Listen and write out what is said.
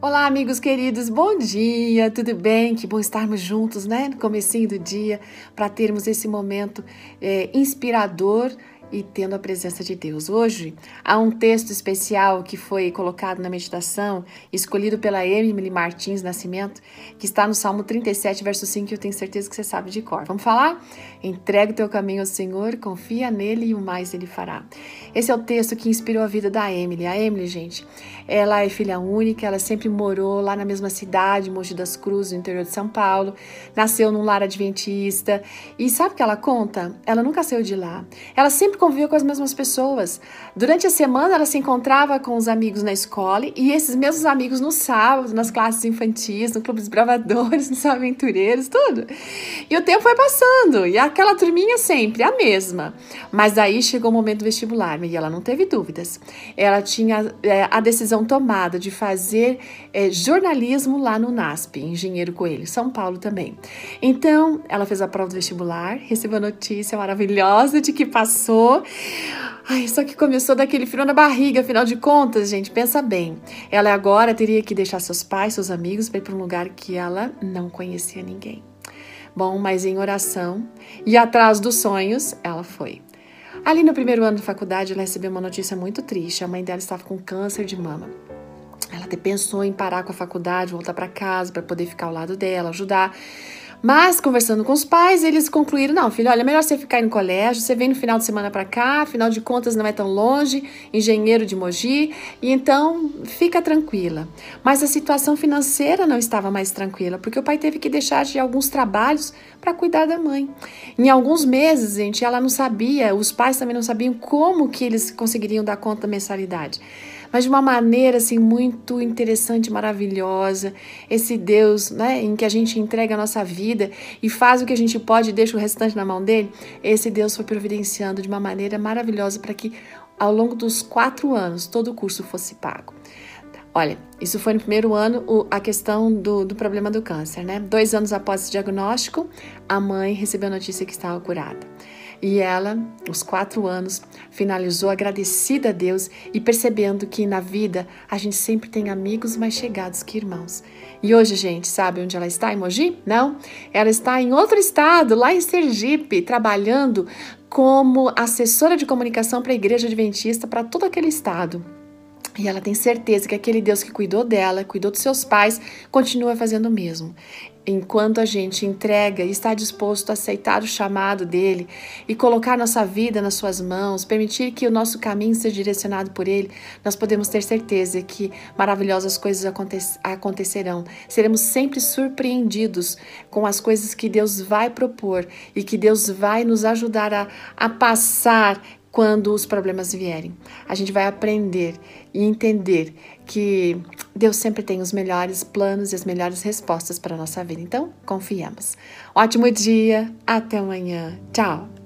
Olá, amigos queridos, bom dia, tudo bem? Que bom estarmos juntos, né? No comecinho do dia, para termos esse momento é, inspirador e tendo a presença de Deus. Hoje há um texto especial que foi colocado na meditação, escolhido pela Emily Martins Nascimento, que está no Salmo 37, verso 5, que eu tenho certeza que você sabe de cor. Vamos falar? Entrega o teu caminho ao Senhor, confia nele e o mais ele fará. Esse é o texto que inspirou a vida da Emily. A Emily, gente, ela é filha única, ela sempre morou lá na mesma cidade, Mogi das Cruzes, no interior de São Paulo, nasceu num lar adventista. E sabe o que ela conta? Ela nunca saiu de lá. Ela sempre conviveu com as mesmas pessoas. Durante a semana, ela se encontrava com os amigos na escola e esses mesmos amigos no sábado, nas classes infantis, no clube dos bravadores, nos aventureiros, tudo. E o tempo foi passando e aquela turminha sempre a mesma. Mas aí chegou o momento do vestibular e ela não teve dúvidas. Ela tinha é, a decisão tomada de fazer é, jornalismo lá no NASP, Engenheiro Coelho, São Paulo também. Então, ela fez a prova do vestibular, recebeu a notícia maravilhosa de que passou Ai, só que começou daquele frio na barriga, afinal de contas, gente, pensa bem. Ela agora teria que deixar seus pais, seus amigos, para ir para um lugar que ela não conhecia ninguém. Bom, mas em oração e atrás dos sonhos, ela foi. Ali no primeiro ano de faculdade, ela recebeu uma notícia muito triste. A mãe dela estava com câncer de mama. Ela até pensou em parar com a faculdade, voltar para casa para poder ficar ao lado dela, ajudar. Mas, conversando com os pais, eles concluíram: não, filho, olha, é melhor você ficar no colégio, você vem no final de semana para cá, afinal de contas não é tão longe, engenheiro de Mogi, e então fica tranquila. Mas a situação financeira não estava mais tranquila, porque o pai teve que deixar de alguns trabalhos para cuidar da mãe. Em alguns meses, gente, ela não sabia, os pais também não sabiam como que eles conseguiriam dar conta da mensalidade mas de uma maneira assim muito interessante, maravilhosa. Esse Deus, né, em que a gente entrega a nossa vida e faz o que a gente pode e deixa o restante na mão dele. Esse Deus foi providenciando de uma maneira maravilhosa para que ao longo dos quatro anos todo o curso fosse pago. Olha, isso foi no primeiro ano a questão do, do problema do câncer, né? Dois anos após esse diagnóstico, a mãe recebeu a notícia que estava curada. E ela, os quatro anos, finalizou agradecida a Deus e percebendo que na vida a gente sempre tem amigos mais chegados que irmãos. E hoje, gente, sabe onde ela está? Em Mogi? Não. Ela está em outro estado, lá em Sergipe, trabalhando como assessora de comunicação para a Igreja Adventista para todo aquele estado. E ela tem certeza que aquele Deus que cuidou dela, cuidou dos seus pais, continua fazendo o mesmo enquanto a gente entrega e está disposto a aceitar o chamado dele e colocar nossa vida nas suas mãos, permitir que o nosso caminho seja direcionado por ele, nós podemos ter certeza que maravilhosas coisas acontecerão. Seremos sempre surpreendidos com as coisas que Deus vai propor e que Deus vai nos ajudar a, a passar quando os problemas vierem. A gente vai aprender e entender que Deus sempre tem os melhores planos e as melhores respostas para a nossa vida. Então, confiamos. Ótimo dia, até amanhã. Tchau!